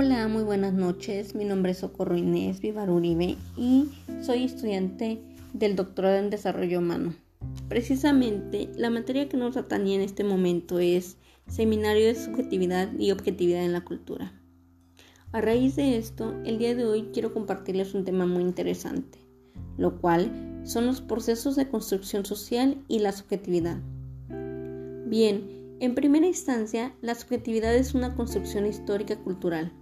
Hola, muy buenas noches. Mi nombre es Socorro Inés Vivar Uribe y soy estudiante del doctorado en Desarrollo Humano. Precisamente, la materia que nos atañe en este momento es Seminario de Subjetividad y Objetividad en la Cultura. A raíz de esto, el día de hoy quiero compartirles un tema muy interesante, lo cual son los procesos de construcción social y la subjetividad. Bien, en primera instancia, la subjetividad es una construcción histórica cultural.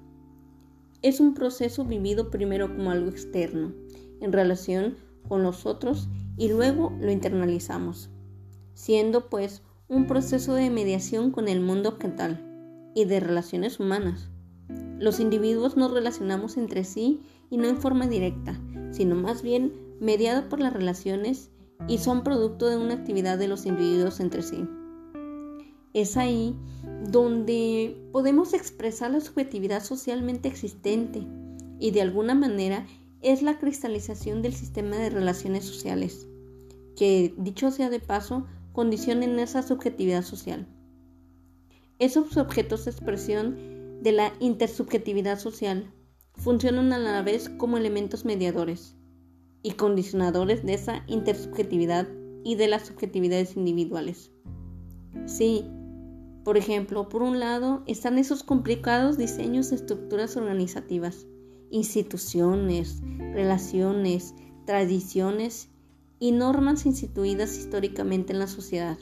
Es un proceso vivido primero como algo externo, en relación con los otros, y luego lo internalizamos, siendo pues un proceso de mediación con el mundo objetal y de relaciones humanas. Los individuos nos relacionamos entre sí y no en forma directa, sino más bien mediado por las relaciones y son producto de una actividad de los individuos entre sí. Es ahí donde podemos expresar la subjetividad socialmente existente y de alguna manera es la cristalización del sistema de relaciones sociales, que, dicho sea de paso, condicionen esa subjetividad social. Esos objetos de expresión de la intersubjetividad social funcionan a la vez como elementos mediadores y condicionadores de esa intersubjetividad y de las subjetividades individuales. Sí, por ejemplo, por un lado están esos complicados diseños de estructuras organizativas, instituciones, relaciones, tradiciones y normas instituidas históricamente en la sociedad,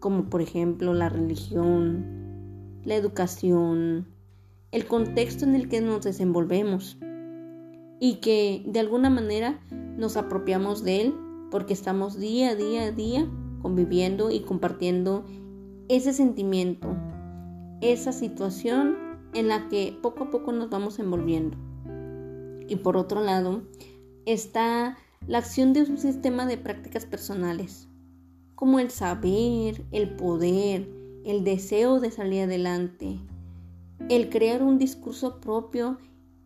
como por ejemplo la religión, la educación, el contexto en el que nos desenvolvemos y que de alguna manera nos apropiamos de él porque estamos día a día a día conviviendo y compartiendo ese sentimiento, esa situación en la que poco a poco nos vamos envolviendo. Y por otro lado, está la acción de un sistema de prácticas personales, como el saber, el poder, el deseo de salir adelante, el crear un discurso propio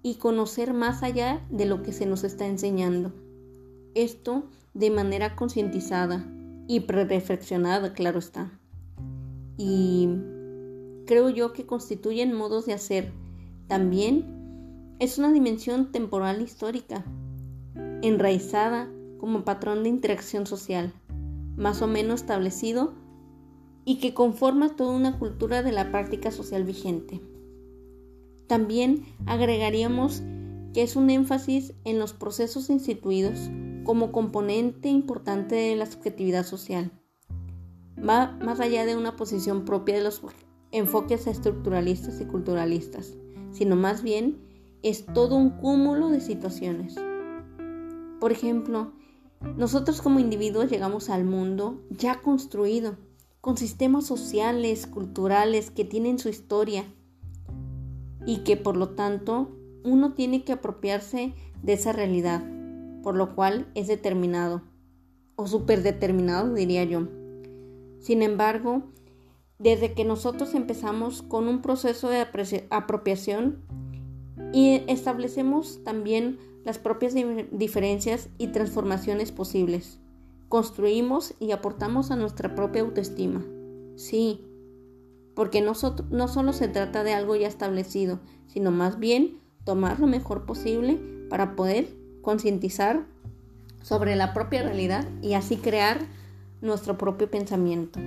y conocer más allá de lo que se nos está enseñando. Esto de manera concientizada y pre-reflexionada, claro está y creo yo que constituyen modos de hacer. También es una dimensión temporal histórica, enraizada como patrón de interacción social, más o menos establecido y que conforma toda una cultura de la práctica social vigente. También agregaríamos que es un énfasis en los procesos instituidos como componente importante de la subjetividad social va más allá de una posición propia de los enfoques estructuralistas y culturalistas, sino más bien es todo un cúmulo de situaciones. Por ejemplo, nosotros como individuos llegamos al mundo ya construido, con sistemas sociales, culturales que tienen su historia y que por lo tanto uno tiene que apropiarse de esa realidad, por lo cual es determinado, o superdeterminado diría yo. Sin embargo, desde que nosotros empezamos con un proceso de apropiación y establecemos también las propias diferencias y transformaciones posibles, construimos y aportamos a nuestra propia autoestima. Sí, porque no, solo se trata de algo ya establecido, sino más bien tomar lo mejor posible para poder concientizar sobre la propia realidad y así crear nuestro propio pensamiento.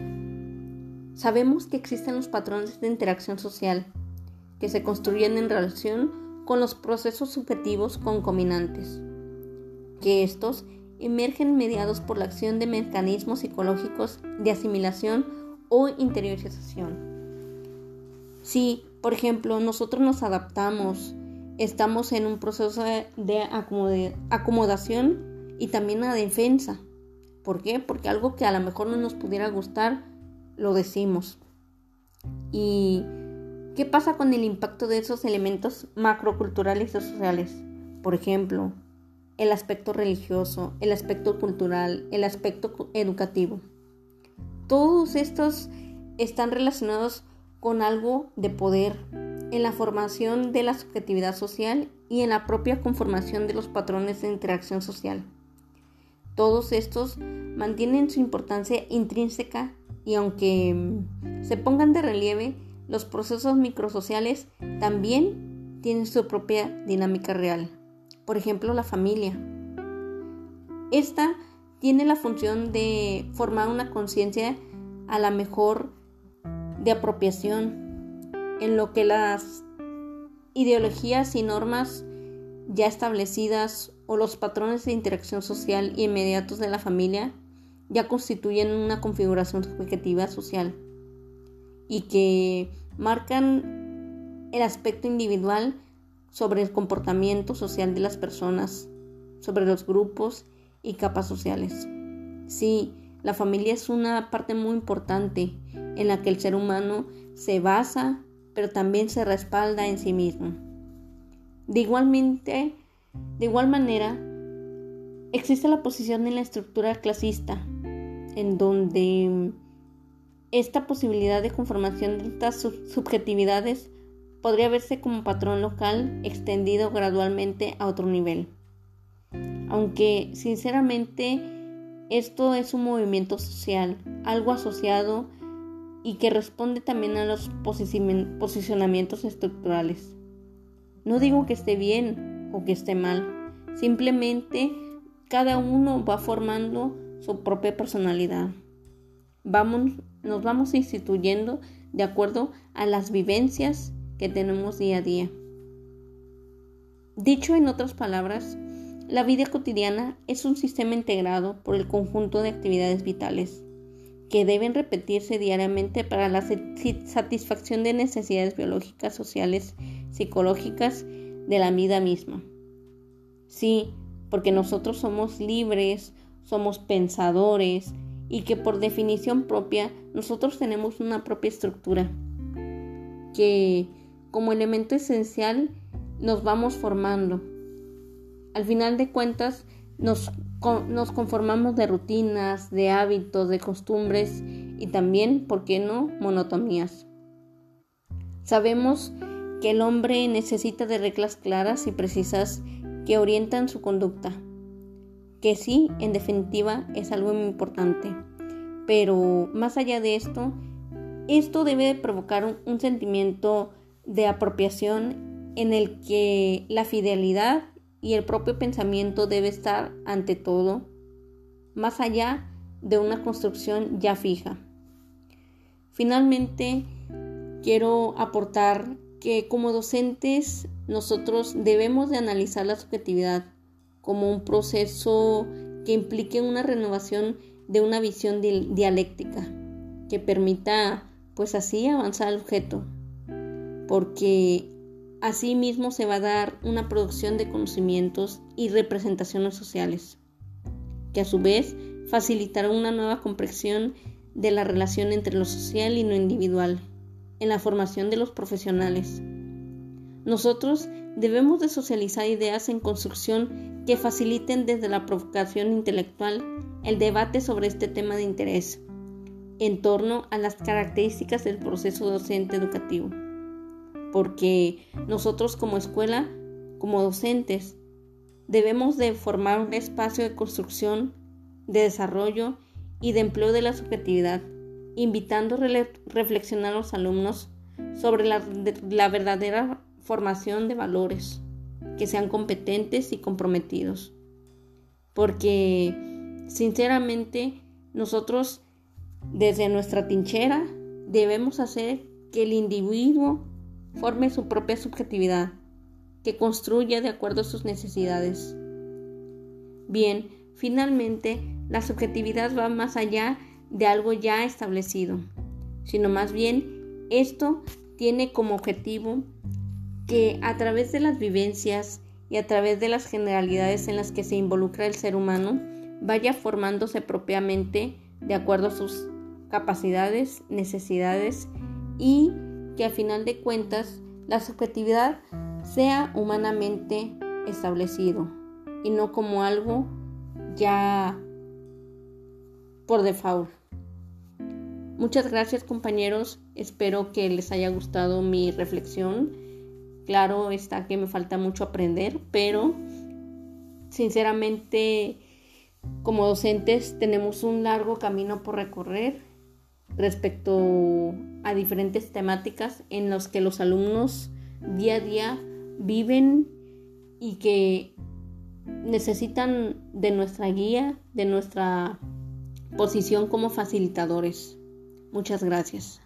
Sabemos que existen los patrones de interacción social que se construyen en relación con los procesos subjetivos concominantes, que estos emergen mediados por la acción de mecanismos psicológicos de asimilación o interiorización. Si, por ejemplo, nosotros nos adaptamos, estamos en un proceso de acomodación y también a defensa, ¿Por qué? Porque algo que a lo mejor no nos pudiera gustar, lo decimos. ¿Y qué pasa con el impacto de esos elementos macroculturales y sociales? Por ejemplo, el aspecto religioso, el aspecto cultural, el aspecto educativo. Todos estos están relacionados con algo de poder en la formación de la subjetividad social y en la propia conformación de los patrones de interacción social. Todos estos mantienen su importancia intrínseca y aunque mm, se pongan de relieve, los procesos microsociales también tiene su propia dinámica real. Por ejemplo, la familia. Esta tiene la función de formar una conciencia a la mejor de apropiación en lo que las ideologías y normas ya establecidas o los patrones de interacción social inmediatos de la familia ya constituyen una configuración subjetiva social y que marcan el aspecto individual sobre el comportamiento social de las personas, sobre los grupos y capas sociales. Sí, la familia es una parte muy importante en la que el ser humano se basa, pero también se respalda en sí mismo. De igualmente, de igual manera, existe la posición en la estructura clasista, en donde esta posibilidad de conformación de estas subjetividades podría verse como patrón local extendido gradualmente a otro nivel aunque sinceramente esto es un movimiento social, algo asociado y que responde también a los posicionamientos estructurales. No digo que esté bien o que esté mal, simplemente cada uno va formando su propia personalidad. Vamos, nos vamos instituyendo de acuerdo a las vivencias que tenemos día a día. Dicho en otras palabras, la vida cotidiana es un sistema integrado por el conjunto de actividades vitales que deben repetirse diariamente para la satisfacción de necesidades biológicas, sociales, psicológicas de la vida misma. Sí, porque nosotros somos libres, somos pensadores y que por definición propia nosotros tenemos una propia estructura que como elemento esencial nos vamos formando al final de cuentas nos, nos conformamos de rutinas, de hábitos, de costumbres y también, ¿por qué no?, monotonías. Sabemos que el hombre necesita de reglas claras y precisas que orientan su conducta, que sí, en definitiva, es algo importante. Pero más allá de esto, esto debe provocar un, un sentimiento de apropiación en el que la fidelidad y el propio pensamiento debe estar ante todo más allá de una construcción ya fija. Finalmente, quiero aportar que como docentes nosotros debemos de analizar la subjetividad como un proceso que implique una renovación de una visión dialéctica que permita pues así avanzar al objeto. Porque Asimismo se va a dar una producción de conocimientos y representaciones sociales, que a su vez facilitará una nueva comprensión de la relación entre lo social y lo individual en la formación de los profesionales. Nosotros debemos de socializar ideas en construcción que faciliten desde la provocación intelectual el debate sobre este tema de interés en torno a las características del proceso docente educativo porque nosotros como escuela, como docentes, debemos de formar un espacio de construcción, de desarrollo y de empleo de la subjetividad, invitando a reflexionar a los alumnos sobre la, la verdadera formación de valores, que sean competentes y comprometidos. Porque, sinceramente, nosotros desde nuestra tinchera debemos hacer que el individuo forme su propia subjetividad, que construya de acuerdo a sus necesidades. Bien, finalmente, la subjetividad va más allá de algo ya establecido, sino más bien esto tiene como objetivo que a través de las vivencias y a través de las generalidades en las que se involucra el ser humano, vaya formándose propiamente de acuerdo a sus capacidades, necesidades y que a final de cuentas la subjetividad sea humanamente establecido y no como algo ya por default. Muchas gracias compañeros, espero que les haya gustado mi reflexión. Claro está que me falta mucho aprender, pero sinceramente como docentes tenemos un largo camino por recorrer respecto a diferentes temáticas en los que los alumnos día a día viven y que necesitan de nuestra guía, de nuestra posición como facilitadores. Muchas gracias.